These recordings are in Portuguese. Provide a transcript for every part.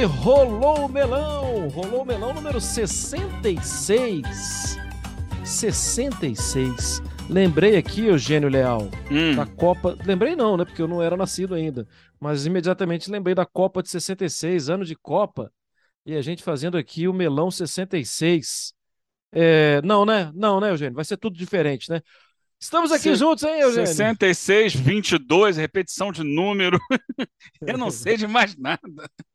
E rolou o melão! Rolou o melão número 66. 66. Lembrei aqui, Eugênio Leal, Hum. da Copa. Lembrei não, né? Porque eu não era nascido ainda. Mas imediatamente lembrei da Copa de 66, ano de Copa. E a gente fazendo aqui o melão 66. É, não, né? Não, né, Eugênio? Vai ser tudo diferente, né? Estamos aqui Se- juntos, hein, Eugênio? 66, 22, repetição de número. Eu não sei de mais nada.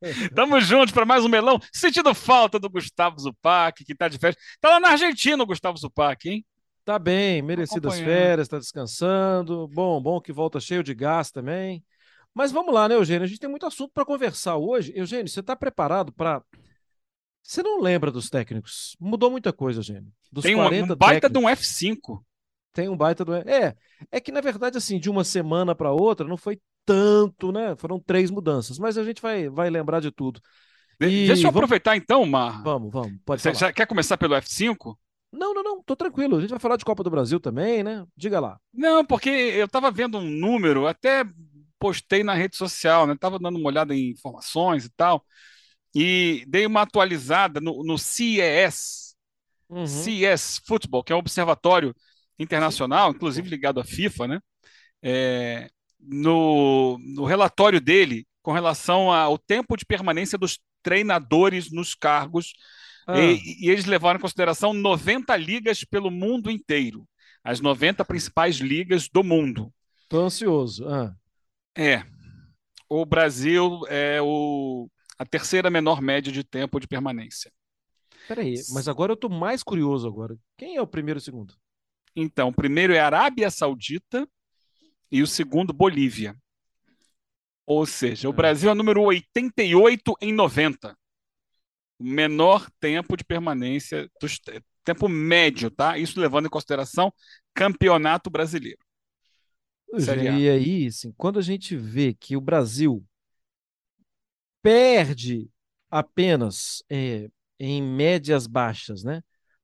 Tamo juntos para mais um melão. Sentindo falta do Gustavo Zupac, que tá de férias. Tá lá na Argentina o Gustavo Zupac, hein? Tá bem, merecidas férias, tá descansando. Bom, bom que volta cheio de gás também. Mas vamos lá, né, Eugênio? A gente tem muito assunto para conversar hoje. Eugênio, você está preparado para. Você não lembra dos técnicos? Mudou muita coisa, Eugênio. Dos Tem um, 40 um baita de técnicos, um F5. Tem um baita do. É, é que na verdade, assim, de uma semana para outra, não foi tanto, né? Foram três mudanças, mas a gente vai, vai lembrar de tudo. E Deixa eu vamos- aproveitar então, Mar. Vamos, vamos, pode Você falar. quer começar pelo F5? Não, não, não, tô tranquilo. A gente vai falar de Copa do Brasil também, né? Diga lá. Não, porque eu estava vendo um número, até postei na rede social, né? Tava dando uma olhada em informações e tal, e dei uma atualizada no, no CES, Uhum. CES Football, que é um observatório internacional, inclusive ligado à FIFA, né? É, no, no relatório dele com relação ao tempo de permanência dos treinadores nos cargos, Ah, e, e eles levaram em consideração 90 ligas pelo mundo inteiro, as 90 principais ligas do mundo. tô ansioso. Ah. É. O Brasil é o, a terceira menor média de tempo de permanência. Peraí, mas agora eu tô mais curioso agora. Quem é o primeiro e o segundo? Então, o primeiro é Arábia Saudita e o segundo Bolívia. Ou seja, o É. Brasil é número 88 em 90. O menor tempo de permanência, dos, tempo médio, tá? Isso levando em consideração campeonato brasileiro. A. E aí, assim, quando a gente vê que o Brasil perde apenas é, em médias baixas, né,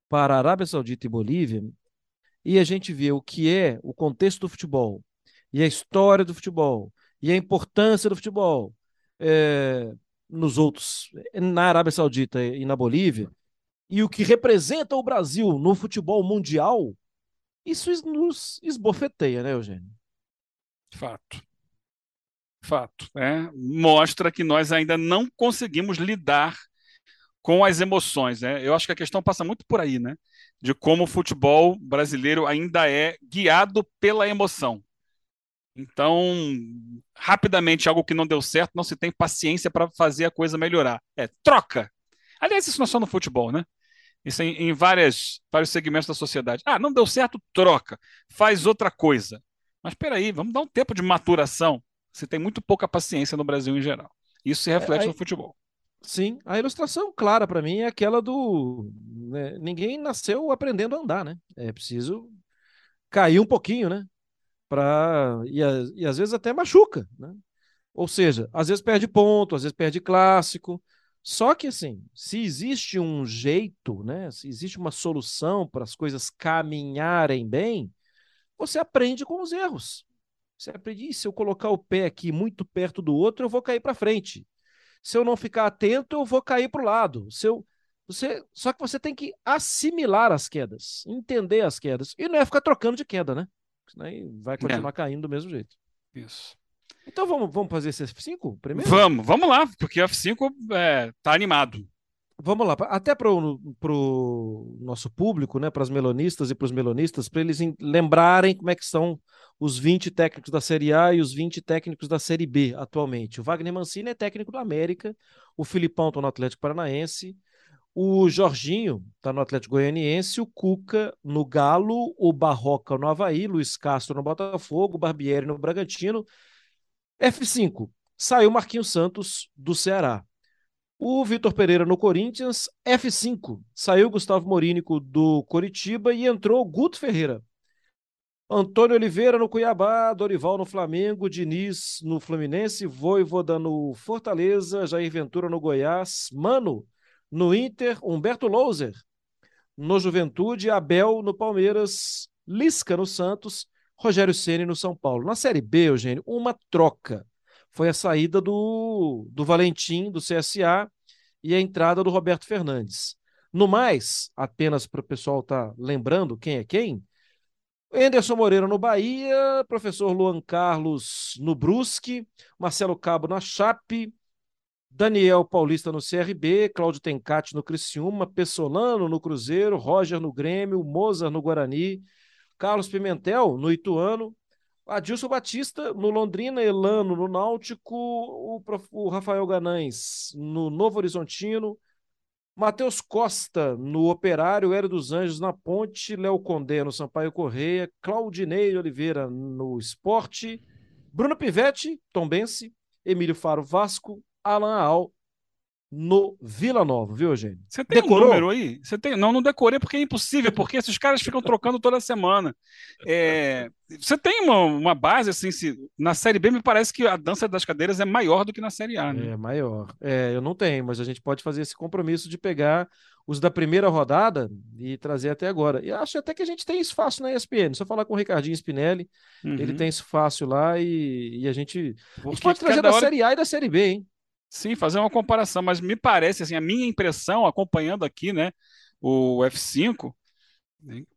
para a Arábia Saudita e Bolívia, e a gente vê o que é o contexto do futebol, e a história do futebol, e a importância do futebol é, nos outros, na Arábia Saudita e na Bolívia, e o que representa o Brasil no futebol mundial, isso nos esbofeteia, né, Eugênio? Fato. Fato. É, mostra que nós ainda não conseguimos lidar com as emoções. Né? Eu acho que a questão passa muito por aí, né? De como o futebol brasileiro ainda é guiado pela emoção. Então, rapidamente, algo que não deu certo, não se tem paciência para fazer a coisa melhorar. É troca. Aliás, isso não é só no futebol, né? Isso é em, várias, vários segmentos da sociedade. Ah, não deu certo, troca. Faz outra coisa. Mas espera aí, vamos dar um tempo de maturação. Você tem muito pouca paciência no Brasil em geral. Isso se reflete aí- no futebol. Sim, a ilustração clara para mim é aquela do né, ninguém nasceu aprendendo a andar, né? É preciso cair um pouquinho, né? Pra, e, a- e às vezes até machuca, né? Ou seja, às vezes perde ponto, às vezes perde clássico. Só que assim, se existe um jeito, né? Se existe uma solução para as coisas caminharem bem, você aprende com os erros. Você aprende, "Ih, se eu colocar o pé aqui muito perto do outro, eu vou cair para frente. Se eu não ficar atento, eu vou cair para o lado. Se eu, você, só que você tem que assimilar as quedas, entender as quedas. E não é ficar trocando de queda, né? Senão aí vai continuar caindo do mesmo jeito. Isso. Então vamos, vamos fazer esse F5 primeiro? Vamos, vamos lá, porque o F5 é, tá animado. Vamos lá, até para o nosso público, né, para as melonistas e para os melonistas, para eles em- lembrarem como é que são os 20 técnicos da Série A e os 20 técnicos da Série B atualmente. O Wagner Mancini é técnico do América, o Filipão está no Atlético Paranaense, o Jorginho está no Atlético Goianiense, o Cuca no Galo, o Barroca no Havaí, Luiz Castro no Botafogo, o Barbieri no Bragantino. F5, saiu Marquinhos Santos do Ceará. O Vitor Pereira no Corinthians, F5. Saiu Gustavo Morínico do Coritiba e entrou Guto Ferreira. Antônio Oliveira no Cuiabá, Dorival no Flamengo, Diniz no Fluminense, Voivoda no Fortaleza, Jair Ventura no Goiás, Mano no Inter, Humberto Louser no Juventude, Abel no Palmeiras, Lisca no Santos, Rogério Ceni no São Paulo. Na Série B, Eugênio, uma troca. Foi a saída do, do Valentim, do CSA, e a entrada do Roberto Fernandes. No mais, apenas para o pessoal estar tá lembrando quem é quem, Anderson Moreira no Bahia, professor Luan Carlos no Brusque, Marcelo Cabo na Chape, Daniel Paulista no CRB, Cláudio Tencati no Criciúma, Pessolano no Cruzeiro, Roger no Grêmio, Mozart no Guarani, Carlos Pimentel no Ituano, Adilson Batista no Londrina, Elano no Náutico, o, o Rafael Ganães no Novo Horizontino, Matheus Costa no Operário, Hélio dos Anjos na Ponte, Léo Condé no Sampaio Correia, Claudinei Oliveira no Esporte, Bruno Pivetti, Tombense, Emílio Faro Vasco, Alan Al no Vila Nova, viu, Eugênio? Você tem Decorou? um número aí? Você tem... Não, não decorei porque é impossível, porque esses caras ficam trocando toda semana. É... Você tem uma, uma base, assim, se... na Série B me parece que a dança das cadeiras é maior do que na Série A, né? É, maior. É, eu não tenho, mas a gente pode fazer esse compromisso de pegar os da primeira rodada e trazer até agora. E acho até que a gente tem isso fácil na ESPN. Só falar com o Ricardinho Spinelli, uhum. ele tem isso fácil lá e, e a gente, a gente pode trazer da hora... Série A e da Série B, hein? Sim, fazer uma comparação, mas me parece, assim, a minha impressão, acompanhando aqui, né, o F5,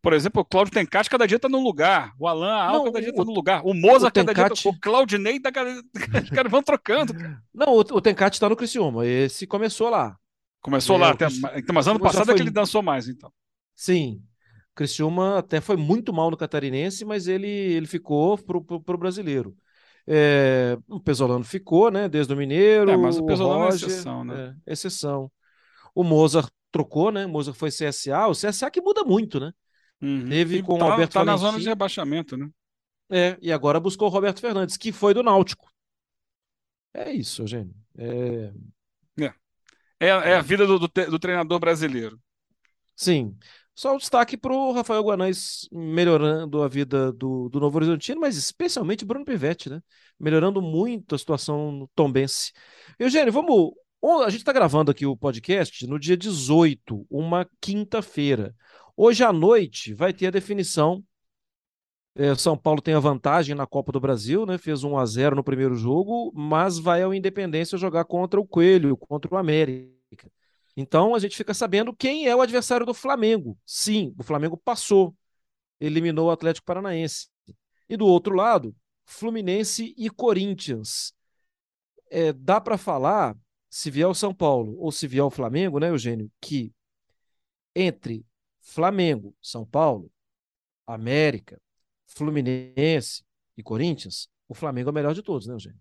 por exemplo, o Cláudio Tencati cada dia está num lugar, o Alan Al cada dia está num lugar, o Moza cada Tencati... dia, tá... o Claudinei, tá cada... os caras vão trocando. Não, o, o Tencati está no Criciúma, esse começou lá. Começou é, lá, até, então, mas ano passado foi... é que ele dançou mais, então. Sim, o Criciúma até foi muito mal no Catarinense, mas ele, ele ficou pro, pro, pro brasileiro. É, o Pesolano ficou, né? Desde o Mineiro. É, mas o Pesolano o Roger, é exceção, né? É, exceção. O Mozart trocou, né? O Mozart foi CSA. O CSA que muda muito, né? Uhum. Teve com tá, o Alberto tá na zona de rebaixamento, né? É, e agora buscou o Roberto Fernandes, que foi do Náutico. É isso, Eugênio. É, é, é, é a vida do, do, do treinador brasileiro. Sim. Só o destaque para o Rafael Guanais melhorando a vida do, do Novo Horizontino, mas especialmente Bruno Pivetti, né? Melhorando muito a situação no Tombense. Eugênio, vamos. A gente está gravando aqui o podcast no dia 18, uma quinta-feira. Hoje à noite vai ter a definição. É, São Paulo tem a vantagem na Copa do Brasil, né? Fez 1 a 0 no primeiro jogo, mas vai ao Independência jogar contra o Coelho, contra o América. Então a gente fica sabendo quem é o adversário do Flamengo. Sim, o Flamengo passou, eliminou o Atlético Paranaense. E do outro lado, Fluminense e Corinthians. É, dá para falar, se vier o São Paulo ou se vier o Flamengo, né, Eugênio, que entre Flamengo, São Paulo, América, Fluminense e Corinthians, o Flamengo é o melhor de todos, né, Eugênio?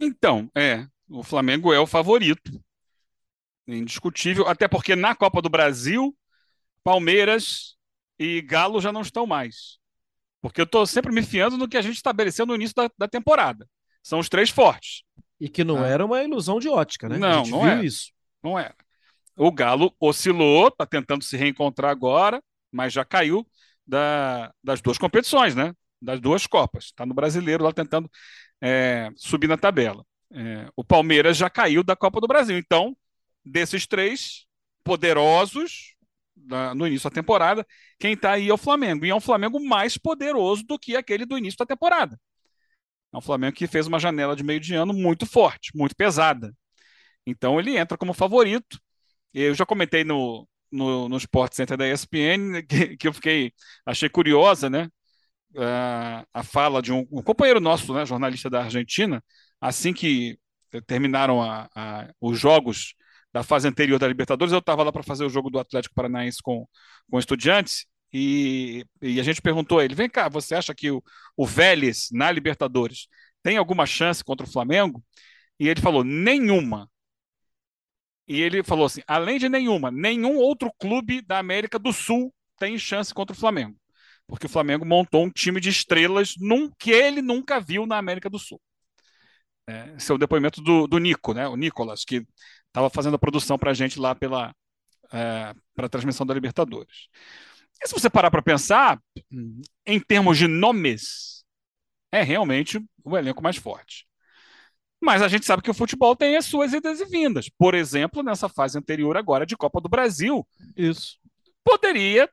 Então, é, o Flamengo é o favorito indiscutível, até porque na Copa do Brasil, Palmeiras e Galo já não estão mais. Porque eu estou sempre me fiando no que a gente estabeleceu no início da, da temporada. São os três fortes. E que não ah. era uma ilusão de ótica, né? Não, não é. isso. Não era. O Galo oscilou, está tentando se reencontrar agora, mas já caiu da, das duas competições, né? Das duas Copas. Está no brasileiro lá tentando é, subir na tabela. É, o Palmeiras já caiu da Copa do Brasil. Então, desses três poderosos no início da temporada, quem está aí é o Flamengo. E é um Flamengo mais poderoso do que aquele do início da temporada. É um Flamengo que fez uma janela de meio de ano muito forte, muito pesada. Então ele entra como favorito. Eu já comentei no, no, no Sport Center da ESPN que, que eu fiquei, achei curiosa, né? Uh, a fala de um, um, companheiro nosso, né, jornalista da Argentina, assim que terminaram a, a, os jogos da fase anterior da Libertadores, eu estava lá para fazer o jogo do Atlético Paranaense com, com estudiantes, e, e a gente perguntou a ele: vem cá, você acha que o, o Vélez na Libertadores tem alguma chance contra o Flamengo? E ele falou: nenhuma. E ele falou assim: além de nenhuma, nenhum outro clube da América do Sul tem chance contra o Flamengo. Porque o Flamengo montou um time de estrelas num, que ele nunca viu na América do Sul. É, esse é o depoimento do, do Nico, né? O Nicolas, que estava fazendo a produção para a gente lá pela é, para a transmissão da Libertadores. E se você parar para pensar, em termos de nomes, é realmente o elenco mais forte. Mas a gente sabe que o futebol tem as suas idas e vindas. Por exemplo, nessa fase anterior agora de Copa do Brasil, isso poderia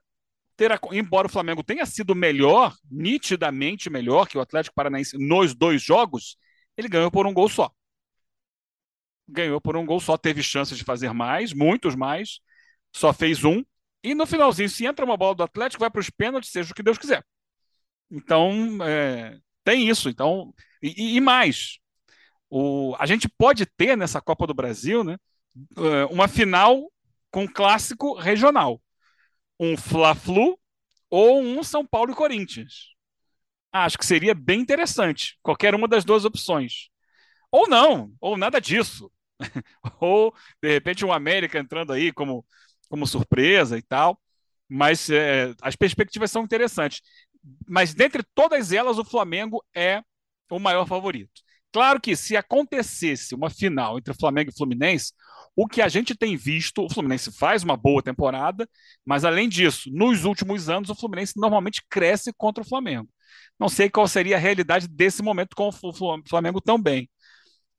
ter, embora o Flamengo tenha sido melhor, nitidamente melhor que o Atlético Paranaense nos dois jogos, ele ganhou por um gol só. Ganhou por um gol só, teve chances de fazer mais, muitos mais, só fez um. E no finalzinho, se entra uma bola do Atlético, vai para os pênaltis, seja o que Deus quiser. Então, é, tem isso. Então, e, e mais, o, a gente pode ter nessa Copa do Brasil né, é, uma final com clássico regional. Um Fla-Flu ou um São Paulo e Corinthians. Acho que seria bem interessante, qualquer uma das duas opções. Ou não, ou nada disso. ou, de repente, um América entrando aí como, como surpresa e tal. Mas é, as perspectivas são interessantes. Mas dentre todas elas, o Flamengo é o maior favorito. Claro que se acontecesse uma final entre Flamengo e Fluminense, o que a gente tem visto, o Fluminense faz uma boa temporada, mas além disso, nos últimos anos, o Fluminense normalmente cresce contra o Flamengo. Não sei qual seria a realidade desse momento com o Flamengo também,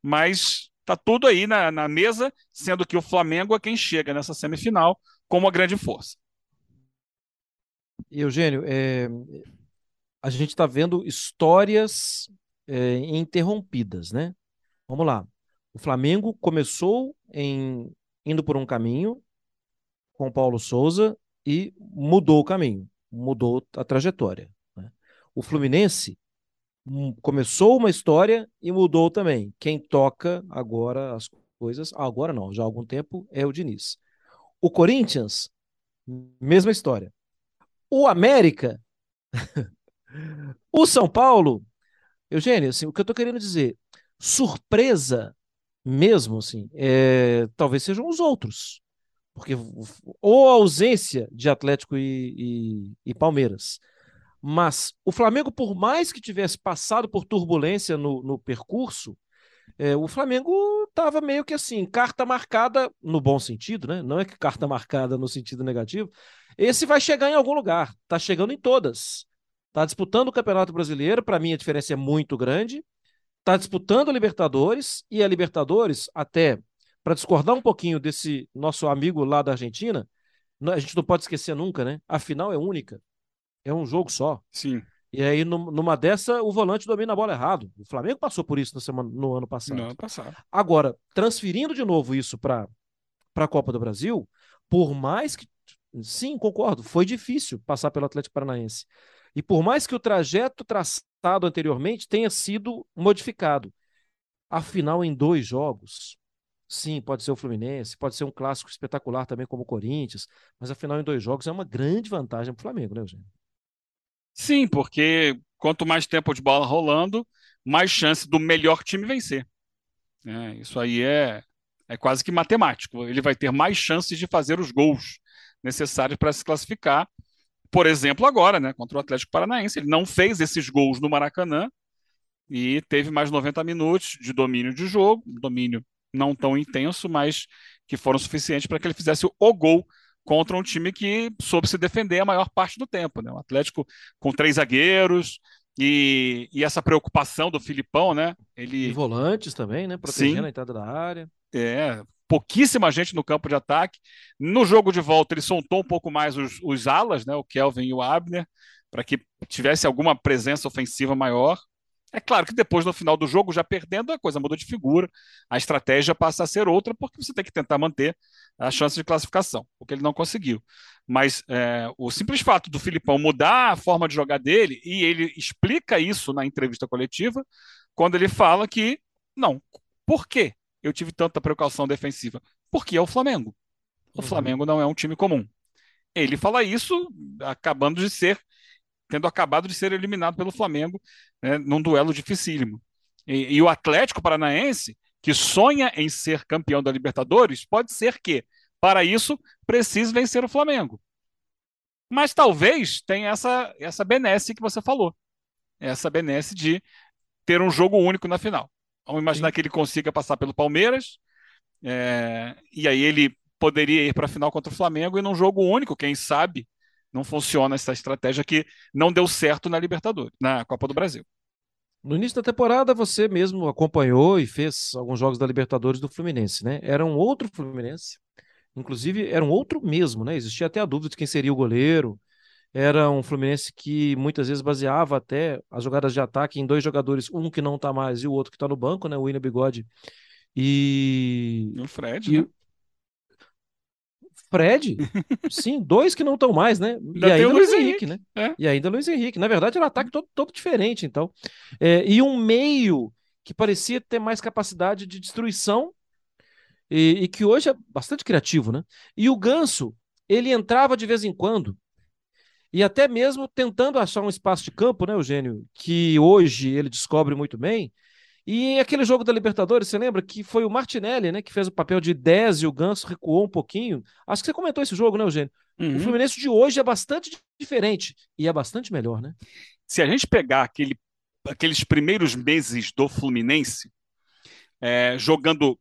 mas está tudo aí na, na mesa, sendo que o Flamengo é quem chega nessa semifinal como uma grande força. Eugênio, é, a gente está vendo histórias é, interrompidas, né? Vamos lá. O Flamengo começou em indo por um caminho com Paulo Souza e mudou o caminho, mudou a trajetória. Né? O Fluminense começou uma história e mudou também. Quem toca agora as coisas, agora não, já há algum tempo, é o Diniz. O Corinthians, mesma história. O América, o São Paulo, Eugênio, assim, o que eu estou querendo dizer, surpresa mesmo, assim, é, talvez sejam os outros. Porque ou a ausência de Atlético e, e, e Palmeiras. Mas o Flamengo, por mais que tivesse passado por turbulência no, no percurso, é, o Flamengo estava meio que assim, carta marcada no bom sentido, né? Não é que carta marcada no sentido negativo. Esse vai chegar em algum lugar, está chegando em todas. Está disputando o Campeonato Brasileiro, para mim a diferença é muito grande. Está disputando a Libertadores, e a Libertadores, até para discordar um pouquinho desse nosso amigo lá da Argentina, a gente não pode esquecer nunca, né? A final é única. É um jogo só. Sim. E aí, numa dessa, o volante domina a bola errado. O Flamengo passou por isso no, semana, no ano passado. No ano passado. Agora, transferindo de novo isso para a Copa do Brasil, por mais que. Sim, concordo, foi difícil passar pelo Atlético Paranaense. E por mais que o trajeto traçado anteriormente tenha sido modificado, afinal, em dois jogos, sim, pode ser o Fluminense, pode ser um clássico espetacular também como o Corinthians, mas afinal, em dois jogos é uma grande vantagem para o Flamengo, né, Eugênio? Sim, porque quanto mais tempo de bola rolando, mais chance do melhor time vencer. É, isso aí é, é quase que matemático. Ele vai ter mais chances de fazer os gols necessários para se classificar por exemplo, agora, né, contra o Atlético Paranaense. Ele não fez esses gols no Maracanã e teve mais 90 minutos de domínio de jogo, domínio não tão intenso, mas que foram suficientes para que ele fizesse o gol contra um time que soube se defender a maior parte do tempo. Né? O Atlético com três zagueiros e, e essa preocupação do Filipão, né? Ele... E volantes também, né? Protegendo Sim. a entrada da área. É, pouquíssima gente no campo de ataque. No jogo de volta, ele soltou um pouco mais os, os alas, né, o Kelvin e o Abner, para que tivesse alguma presença ofensiva maior. É claro que depois, no final do jogo, já perdendo, a coisa mudou de figura, a estratégia passa a ser outra, porque você tem que tentar manter a chance de classificação, o que ele não conseguiu. Mas é, o simples fato do Filipão mudar a forma de jogar dele, e ele explica isso na entrevista coletiva, quando ele fala que, não, por quê? eu tive tanta precaução defensiva? Porque é o Flamengo. O uhum. Flamengo não é um time comum. Ele fala isso acabando de ser, tendo acabado de ser eliminado pelo Flamengo né, num duelo dificílimo. E, e o Atlético Paranaense, que sonha em ser campeão da Libertadores, pode ser que, para isso, precise vencer o Flamengo. Mas talvez tenha essa, essa benesse que você falou. Essa benesse de ter um jogo único na final. Vamos imaginar Sim. que ele consiga passar pelo Palmeiras, é, e aí ele poderia ir para a final contra o Flamengo e num jogo único, quem sabe, não funciona essa estratégia que não deu certo na Libertadores, na Copa do Brasil. No início da temporada, você mesmo acompanhou e fez alguns jogos da Libertadores do Fluminense, né? Era um outro Fluminense, inclusive era um outro mesmo, né? Existia até a dúvida de quem seria o goleiro. era um Fluminense que muitas vezes baseava até as jogadas de ataque em dois jogadores, um que não tá mais e o outro que tá no banco, né? O William Bigode e. O Fred, e... né? Fred? Sim, dois que não estão mais, né? e ainda Luiz Henrique, Henrique né? É. E ainda Luiz Henrique. Na verdade, era um ataque todo, todo diferente, então. É, e um meio que parecia ter mais capacidade de destruição e, e, que hoje é bastante criativo, né? E o Ganso, ele entrava de vez em quando e até mesmo tentando achar um espaço de campo, né, Eugênio, que hoje ele descobre muito bem. E aquele jogo da Libertadores, você lembra que foi o Martinelli, né, que fez o papel de 10 e o Ganso recuou um pouquinho. Acho que você comentou esse jogo, né, Eugênio? Uhum. O Fluminense de hoje é bastante diferente e é bastante melhor, né? Se a gente pegar aquele, aqueles primeiros meses do Fluminense, é, jogando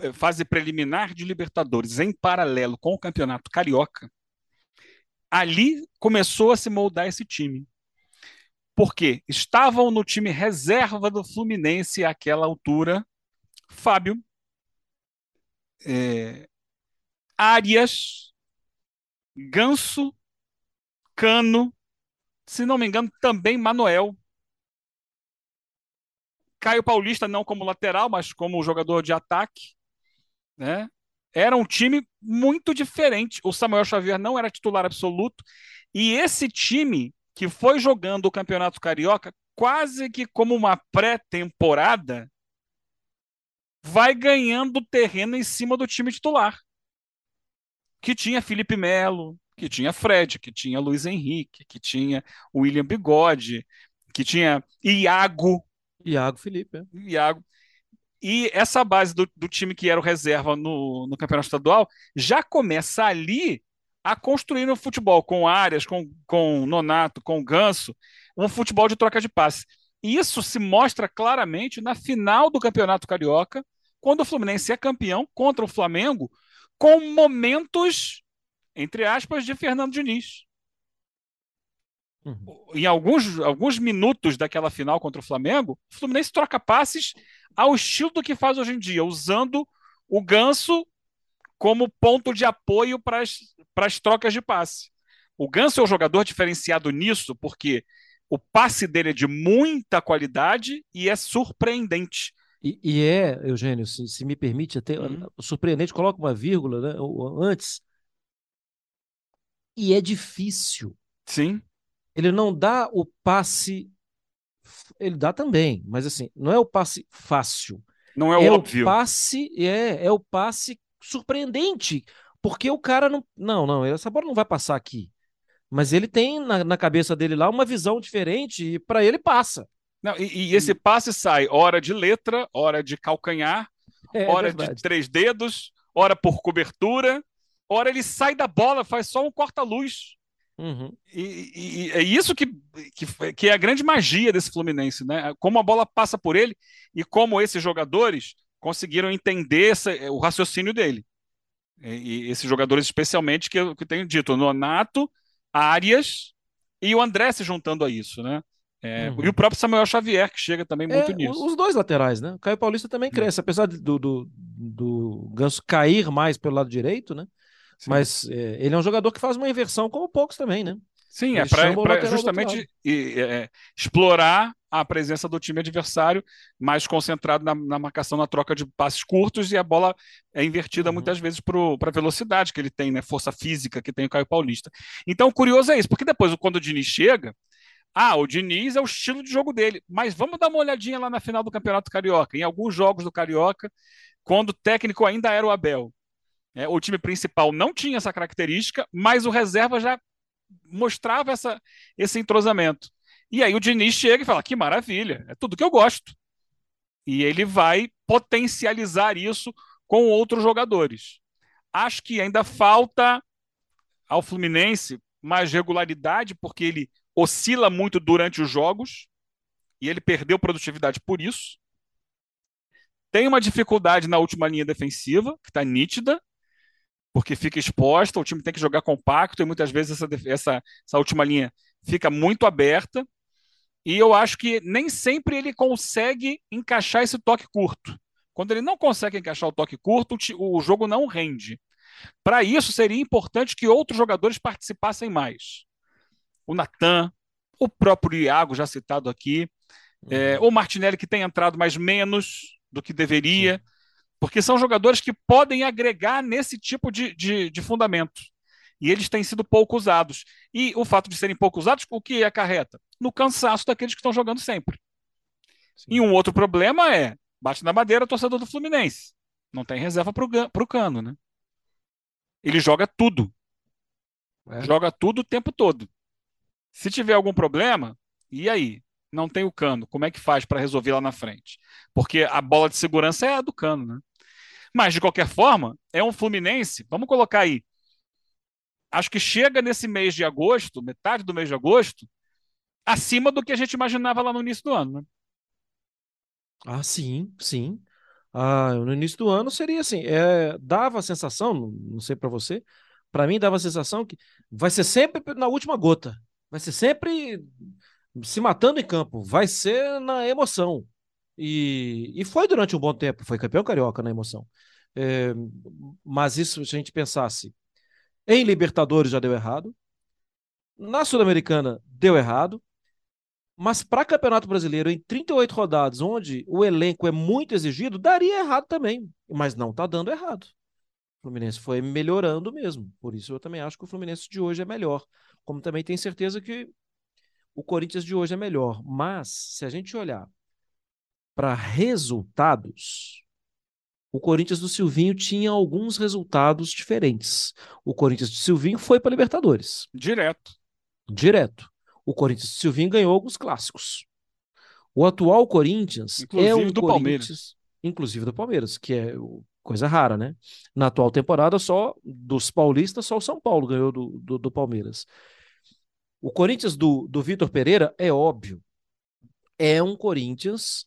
é, fase preliminar de Libertadores em paralelo com o Campeonato Carioca, ali começou a se moldar esse time. Porque estavam no time reserva do Fluminense àquela altura Fábio, é, Arias, Ganso, Cano, se não me engano, também Manuel. Caio Paulista não como lateral, mas como jogador de ataque, né? era um time muito diferente. O Samuel Xavier não era titular absoluto. E esse time que foi jogando o Campeonato Carioca quase que como uma pré-temporada vai ganhando terreno em cima do time titular. Que tinha Felipe Melo, que tinha Fred, que tinha Luiz Henrique, que tinha William Bigode, que tinha Iago. Iago Felipe. É. Iago. E essa base do, do time que era o reserva no, no campeonato estadual já começa ali a construir um futebol com áreas, com, com Nonato, com Ganso, um futebol de troca de passe. E isso se mostra claramente na final do Campeonato Carioca, quando o Fluminense é campeão contra o Flamengo, com momentos, entre aspas, de Fernando Diniz. Uhum. Em alguns, alguns minutos daquela final contra o Flamengo, o Fluminense troca passes ao estilo do que faz hoje em dia, usando o ganso como ponto de apoio para as trocas de passe. O Ganso é um jogador diferenciado nisso, porque o passe dele é de muita qualidade e é surpreendente. E, e é, Eugênio, se, se, me permite, até uhum. surpreendente, coloca uma vírgula né, antes. E é difícil. Sim. Ele não dá o passe ele dá também, mas assim, não é o passe fácil. Não é, é óbvio. O passe é, é o passe surpreendente, porque o cara não, não, não, essa bola não vai passar aqui. Mas ele tem na, na cabeça dele lá uma visão diferente e para ele passa. Não, e, e, esse passe sai hora de letra, hora de calcanhar, é, hora de três dedos, hora por cobertura, hora ele sai da bola, faz só um corta-luz. Uhum. E, e, é isso que, que, que, é a grande magia desse Fluminense, né? Como a bola passa por ele e como esses jogadores conseguiram entender essa, o raciocínio dele. E, e esses jogadores, especialmente, que eu, que eu tenho dito, o Nonato, Arias e o André se juntando a isso, né? É, uhum. E o próprio Samuel Xavier, que chega também muito é, nisso. Os dois laterais, né? O Caio Paulista também cresce, apesar do, do, do Ganso cair mais pelo lado direito, né? Sim. Mas é, ele é um jogador que faz uma inversão como poucos também, né? Sim, é para justamente é, explorar a presença do time adversário, mais concentrado na, na, marcação, na troca de passes curtos, e a bola é invertida uhum. muitas vezes para a velocidade que ele tem, né? Força física que tem o Caio Paulista. Então, curioso é isso, porque depois, quando o Diniz chega, ah, o Diniz é o estilo de jogo dele, mas vamos dar uma olhadinha lá na final do Campeonato Carioca, em alguns jogos do Carioca, quando o técnico ainda era o Abel. É, o time principal não tinha essa característica, mas o reserva já mostrava essa, esse entrosamento. E aí o Diniz chega e fala: que maravilha, é tudo que eu gosto. E ele vai potencializar isso com outros jogadores. Acho que ainda falta ao Fluminense mais regularidade, porque ele oscila muito durante os jogos e ele perdeu produtividade por isso. Tem uma dificuldade na última linha defensiva, que está nítida, porque fica exposta, o time tem que jogar compacto e muitas vezes essa, essa, essa última linha fica muito aberta. E eu acho que nem sempre ele consegue encaixar esse toque curto. Quando ele não consegue encaixar o toque curto, o jogo não rende. Para isso, seria importante que outros jogadores participassem mais. o Natan, o próprio Iago, já citado aqui, é, uhum. o Martinelli, que tem entrado mais menos do que deveria, Sim. Porque são jogadores que podem agregar nesse tipo de, de, de fundamento. E eles têm sido pouco usados. E o fato de serem pouco usados, o que acarreta? No cansaço daqueles que estão jogando sempre. Sim. E um outro problema é, bate na madeira, torcedor do Fluminense. Não tem reserva para o Cano, né? Ele joga tudo. É. Joga tudo o tempo todo. Se tiver algum problema, e aí? Não tem o Cano. Como é que faz para resolver lá na frente? Porque a bola de segurança é a do Cano, né? Mas, de qualquer forma, é um Fluminense. Vamos colocar aí. Acho que chega nesse mês de agosto, metade do mês de agosto, acima do que a gente imaginava lá no início do ano, né? Ah, sim, sim. Ah, no início do ano seria assim, é, dava a sensação, não sei para você, para mim dava a sensação que vai ser sempre na última gota, vai ser sempre se matando em campo, vai ser na emoção. E, e foi durante um bom tempo, foi campeão carioca na emoção. É, mas isso, se a gente pensasse em Libertadores já deu errado, na Sul-Americana deu errado, mas para Campeonato Brasileiro, em 38 rodadas, onde o elenco é muito exigido, daria errado também. Mas não está dando errado. O Fluminense foi melhorando mesmo. Por isso eu também acho que o Fluminense de hoje é melhor. Como também tenho certeza que o Corinthians de hoje é melhor. Mas, se a gente olhar para resultados, o Corinthians do Silvinho tinha alguns resultados diferentes. O Corinthians do Silvinho foi para Libertadores. Direto. Direto o Corinthians Silvinho ganhou alguns clássicos. O atual Corinthians inclusive é o do Palmeiras. inclusive do Palmeiras, que é coisa rara, né? Na atual temporada, só dos paulistas, só o São Paulo ganhou do, do, do Palmeiras. O Corinthians do, do Vitor Pereira, é óbvio, é um Corinthians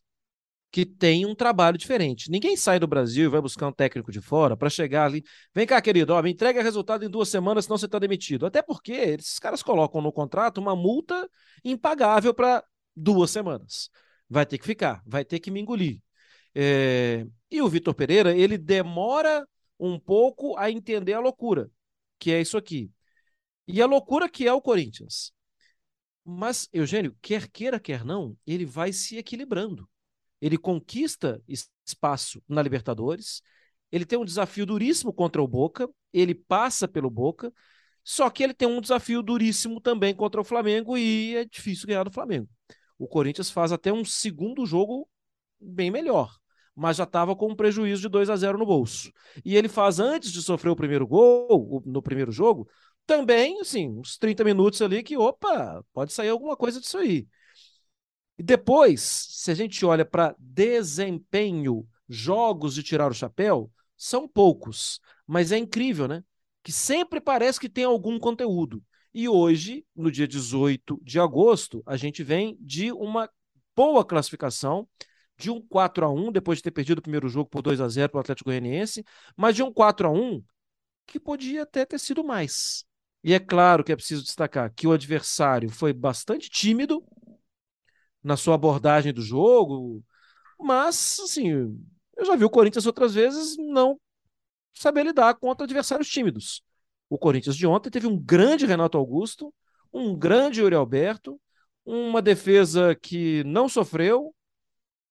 que tem um trabalho diferente. Ninguém sai do Brasil e vai buscar um técnico de fora para chegar ali. Vem cá, querido, ó, me entrega resultado em duas semanas, senão você está demitido. Até porque esses caras colocam no contrato uma multa impagável para duas semanas. Vai ter que ficar, vai ter que me engolir. É... E o Vitor Pereira, ele demora um pouco a entender a loucura, que é isso aqui. E a loucura que é o Corinthians. Mas, Eugênio, quer queira, quer não, ele vai se equilibrando ele conquista espaço na Libertadores, ele tem um desafio duríssimo contra o Boca, ele passa pelo Boca, só que ele tem um desafio duríssimo também contra o Flamengo e é difícil ganhar do Flamengo. O Corinthians faz até um segundo jogo bem melhor, mas já estava com um prejuízo de 2 a 0 no bolso. E ele faz antes de sofrer o primeiro gol, no primeiro jogo, também, assim, uns 30 minutos ali que, opa, pode sair alguma coisa disso aí. E depois, se a gente olha para desempenho, jogos de tirar o chapéu, são poucos, mas é incrível, né? Que sempre parece que tem algum conteúdo. E hoje, no dia 18 de agosto, a gente vem de uma boa classificação, de um 4 a 1 depois de ter perdido o primeiro jogo por 2 a 0 para o Atlético Goianiense, mas de um 4 a 1 que podia até ter sido mais. E é claro que é preciso destacar que o adversário foi bastante tímido, na sua abordagem do jogo, mas, assim, eu já vi o Corinthians outras vezes não saber lidar contra adversários tímidos. O Corinthians de ontem teve um grande Renato Augusto, um grande Yuri Alberto, uma defesa que não sofreu.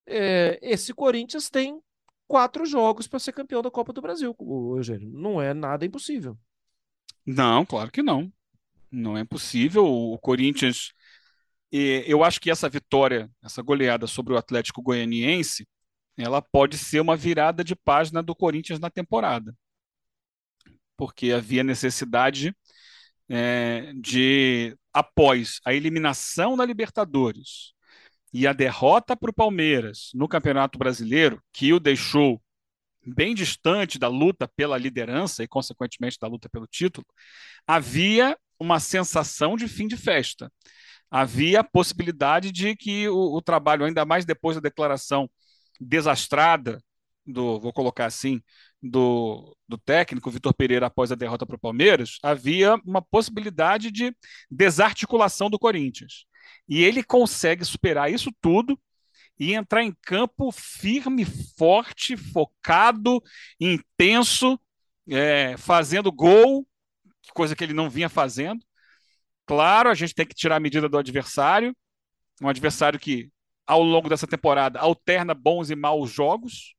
É, esse Corinthians tem quatro jogos para ser campeão da Copa do Brasil, Eugênio. Não é nada impossível. Não, claro que não. Não é impossível. O Corinthians eu acho que essa vitória, essa goleada sobre o Atlético Goianiense, ela pode ser uma virada de página do Corinthians na temporada. Porque havia necessidade é, de, após a eliminação da Libertadores e a derrota para o Palmeiras no Campeonato Brasileiro, que o deixou bem distante da luta pela liderança e, consequentemente, da luta pelo título, havia uma sensação de fim de festa havia a possibilidade de que o, o trabalho, ainda mais depois da declaração desastrada do, vou colocar assim, do, do técnico Vitor Pereira após a derrota para o Palmeiras, havia uma possibilidade de desarticulação do Corinthians. E ele consegue superar isso tudo e entrar em campo firme, forte, focado, intenso, é, fazendo gol, coisa que ele não vinha fazendo, Claro, a gente tem que tirar a medida do adversário, um adversário que, ao longo dessa temporada, alterna bons e maus jogos.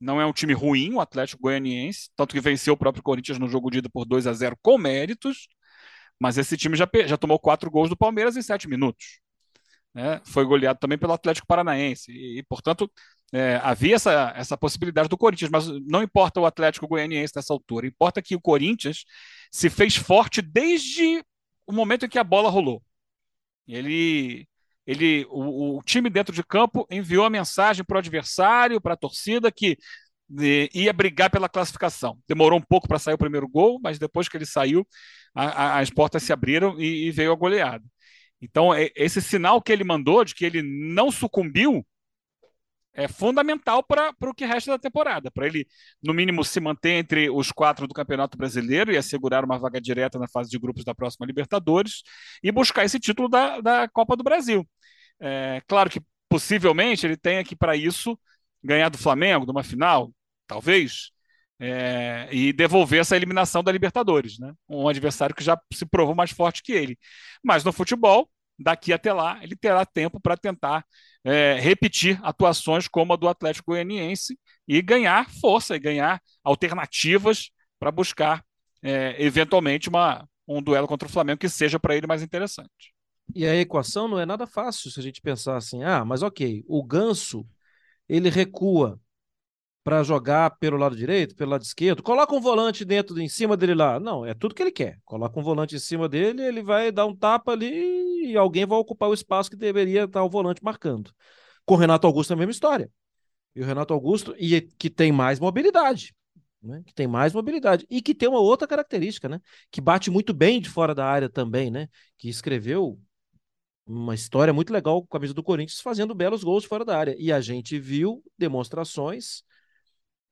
Não é um time ruim, o Atlético Goianiense, tanto que venceu o próprio Corinthians no jogo de ida por 2 a 0 com méritos. Mas esse time já, já tomou quatro gols do Palmeiras em sete minutos. Né? Foi goleado também pelo Atlético Paranaense. E, e portanto, é, havia essa, essa possibilidade do Corinthians, mas não importa o Atlético Goianiense nessa altura, importa que o Corinthians se fez forte desde o momento em que a bola rolou. Ele, ele, o, o time dentro de campo enviou a mensagem para o adversário, para a torcida, que de, ia brigar pela classificação. Demorou um pouco para sair o primeiro gol, mas depois que ele saiu, a, a, as portas se abriram e, e veio a goleada. Então, é, esse sinal que ele mandou de que ele não sucumbiu é fundamental para o que resta da temporada, para ele, no mínimo, se manter entre os quatro do Campeonato Brasileiro e assegurar uma vaga direta na fase de grupos da próxima Libertadores e buscar esse título da, da Copa do Brasil. É, claro que possivelmente ele tenha que, para isso, ganhar do Flamengo, numa final, talvez, é, e devolver essa eliminação da Libertadores, né? Um adversário que já se provou mais forte que ele. Mas no futebol, daqui até lá, ele terá tempo para tentar é, repetir atuações como a do Atlético Goianiense e ganhar força e ganhar alternativas para buscar é, eventualmente uma, um duelo contra o Flamengo que seja para ele mais interessante. E a equação não é nada fácil se a gente pensar assim, ah, mas ok, o Ganso ele recua para jogar pelo lado direito, pelo lado esquerdo, coloca um volante dentro, em cima dele lá. Não, é tudo que ele quer. Coloca um volante em cima dele, ele vai dar um tapa ali e alguém vai ocupar o espaço que deveria estar o volante marcando. Com o Renato Augusto é a mesma história. E o Renato Augusto, e que tem mais mobilidade. Né? Que tem mais mobilidade. E que tem uma outra característica, né? Que bate muito bem de fora da área também, né? Que escreveu uma história muito legal com a camisa do Corinthians, fazendo belos gols fora da área. E a gente viu demonstrações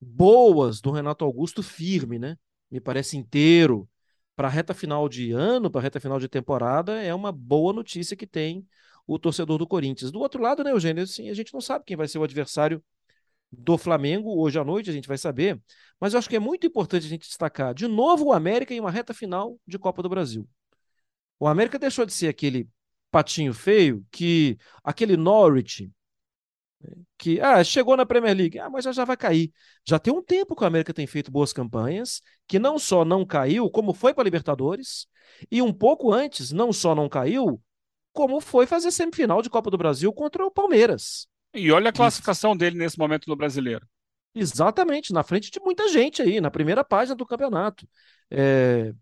boas do Renato Augusto firme, né? Me parece inteiro. Para a reta final de ano, para a reta final de temporada, é uma boa notícia que tem o torcedor do Corinthians. Do outro lado, né, Eugênio? Assim, a gente não sabe quem vai ser o adversário do Flamengo. Hoje à noite a gente vai saber. Mas eu acho que é muito importante a gente destacar de novo o América em uma reta final de Copa do Brasil. O América deixou de ser aquele patinho feio que aquele Norwich que ah, chegou na Premier League, ah, mas já, já vai cair. Já tem um tempo que o América tem feito boas campanhas, que não só não caiu, como foi para a Libertadores, e um pouco antes, não só não caiu, como foi fazer semifinal de Copa do Brasil contra o Palmeiras. E olha a classificação dele nesse momento no Brasileiro. Exatamente, na frente de muita gente aí, na primeira página do campeonato. É,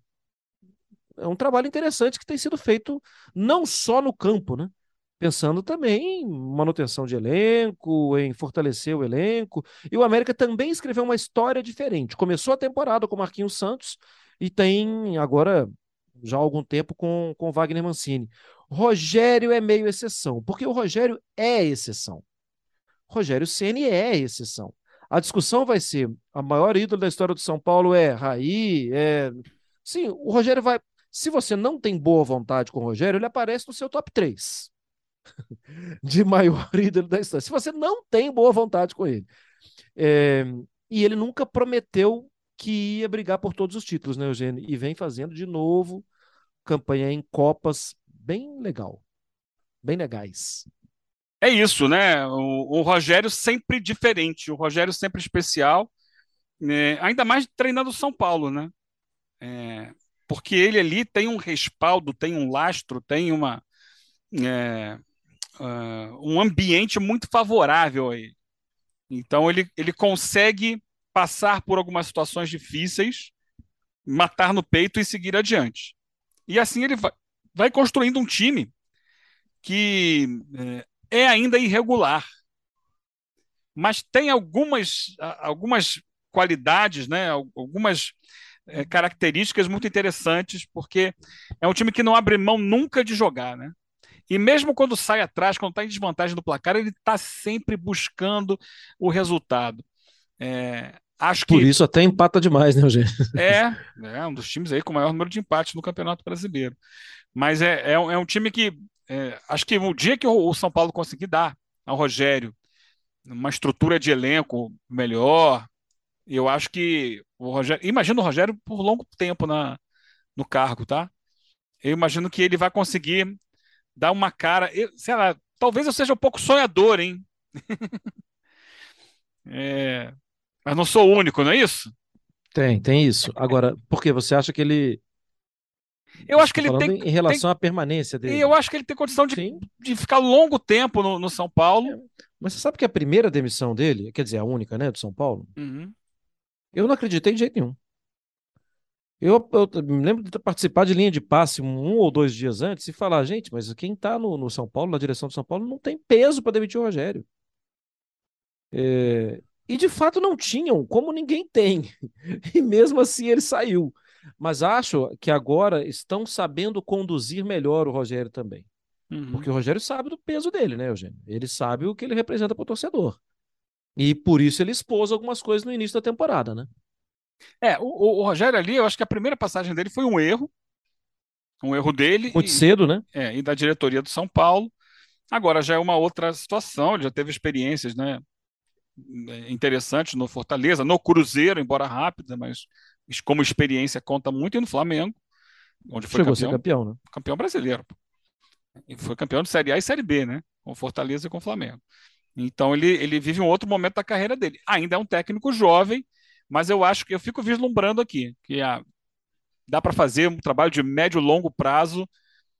é um trabalho interessante que tem sido feito não só no campo, né? Pensando também em manutenção de elenco, em fortalecer o elenco. E o América também escreveu uma história diferente. Começou a temporada com Marquinhos Santos e tem agora já há algum tempo com, com Wagner Mancini. Rogério é meio exceção, porque o Rogério é exceção. Rogério Ceni é exceção. A discussão vai ser: a maior ídolo da história do São Paulo é Raí, é. Sim, o Rogério vai. Se você não tem boa vontade com o Rogério, ele aparece no seu top 3 de maior ídolo da história. Se você não tem boa vontade com ele. É, e ele nunca prometeu que ia brigar por todos os títulos, né, Eugênio? E vem fazendo de novo campanha em Copas bem legal. Bem legais. É isso, né? O, o Rogério sempre diferente, o Rogério sempre especial, né? ainda mais treinando São Paulo, né? É, porque ele ali tem um respaldo, tem um lastro, tem uma. É, uh, um ambiente muito favorável a ele. Então ele, ele consegue passar por algumas situações difíceis, matar no peito e seguir adiante. E assim ele vai, vai construindo um time que é, é ainda irregular, mas tem algumas, algumas qualidades, né, algumas é, características muito interessantes, porque é um time que não abre mão nunca de jogar, né? E mesmo quando sai atrás, quando está em desvantagem do placar, ele está sempre buscando o resultado. É, acho Por isso até empata demais, né, Eugênio? É, é um dos times aí com o maior número de empates no Campeonato Brasileiro. Mas é, é, um, é um time que é, acho que o dia que o, o São Paulo conseguir dar ao Rogério uma estrutura de elenco melhor, eu acho que o Rogério. Imagina o Rogério por longo tempo na, no cargo, tá? eu imagino que ele vai conseguir dar uma cara. Eu, sei lá, talvez eu seja um pouco sonhador, hein? é, mas não sou o único, não é isso? Tem, tem isso. Agora, por que você acha que ele. Eu acho que ele tem. Em relação tem, à permanência dele. Eu acho que ele tem condição de, de ficar longo tempo no, no São Paulo. É, mas você sabe que a primeira demissão dele, quer dizer, a única, né, do São Paulo, uhum. eu não acreditei de jeito nenhum. Eu, eu, me lembro de participar de linha de passe um ou dois dias antes e falar, gente, mas quem está no, no, São Paulo, na direção do São Paulo, não tem peso para demitir o Rogério. É, e de fato não tinham, como ninguém tem. E mesmo assim ele saiu. Mas acho que agora estão sabendo conduzir melhor o Rogério também. Uhum. Porque o Rogério sabe do peso dele, né, Eugênio? Ele sabe o que ele representa para o torcedor. E por isso ele expôs algumas coisas no início da temporada, né? É, o, o, Rogério ali, eu acho que a primeira passagem dele foi um erro. Um erro dele. Muito e, cedo, né? É, e da diretoria do São Paulo. Agora já é uma outra situação, ele já teve experiências, né? Interessantes no Fortaleza, no Cruzeiro, embora rápida, mas como experiência conta muito, e no Flamengo, onde foi Chegou campeão, campeão, né? campeão brasileiro. E foi campeão de Série A e Série B, né? Com Fortaleza e com Flamengo. Então ele, ele vive um outro momento da carreira dele. Ainda é um técnico jovem, mas eu acho que eu fico vislumbrando aqui que a, dá para fazer um trabalho de médio longo prazo,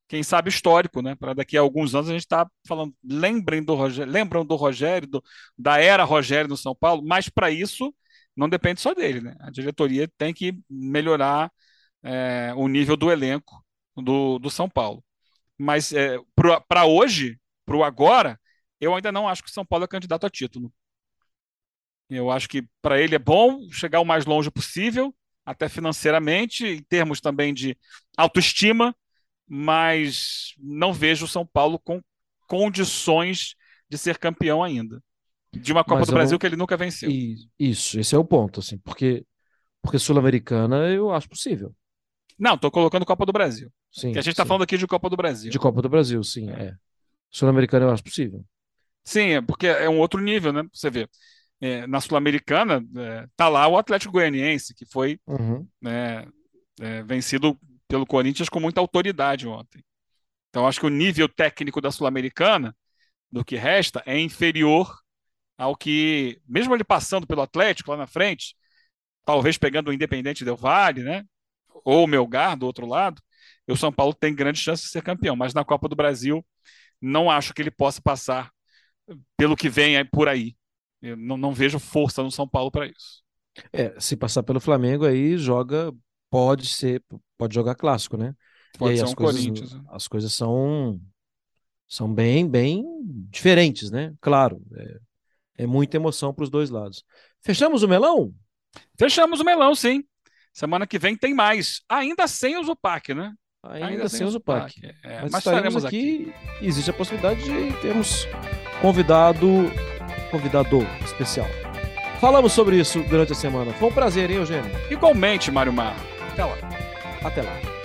quem sabe histórico, né? Para daqui a alguns anos a gente está falando, lembrem do Rogério, lembram do Rogério, do, da era Rogério no São Paulo, mas para isso não depende só dele, né? A diretoria tem que melhorar é, o nível do elenco do, do São Paulo. Mas é, para hoje, para o agora, eu ainda não acho que o São Paulo é candidato a título. Eu acho que para ele é bom chegar o mais longe possível, até financeiramente, em termos também de autoestima, mas não vejo o São Paulo com condições de ser campeão ainda. De uma Copa mas do Brasil não... que ele nunca venceu. Isso, esse é o ponto, assim, porque, porque Sul-Americana eu acho possível. Não, estou colocando Copa do Brasil. Sim, que a gente está falando aqui de Copa do Brasil. De Copa do Brasil, sim, é. é. Sul-Americana eu acho possível. Sim, é porque é um outro nível, né? Você vê. É, na Sul-Americana, é, tá lá o Atlético Goianiense, que foi uhum. né, é, vencido pelo Corinthians com muita autoridade ontem. Então, acho que o nível técnico da Sul-Americana, do que resta, é inferior ao que, mesmo ele passando pelo Atlético lá na frente, talvez pegando o Independente Del Vale, né? Ou o Melgar do outro lado, o São Paulo tem grande chance de ser campeão. Mas na Copa do Brasil, não acho que ele possa passar pelo que vem por aí. Eu não, não vejo força no São Paulo para isso. É, se passar pelo Flamengo aí joga, pode ser, pode jogar clássico, né? Pode e ser as um coisas, Corinthians. Né? As coisas são são bem, bem diferentes, né? Claro, é, é muita emoção para os dois lados. Fechamos o melão? Fechamos o melão, sim. Semana que vem tem mais, ainda sem o Zupac, né? Ainda, ainda sem o Zupac. Zupac. É, mas, mas estaremos aqui, aqui. Existe a possibilidade de termos convidado convidado especial. Falamos sobre isso durante a semana. Foi um prazer, hein, Eugênio? Igualmente, Mário Mar. Até lá. Até lá.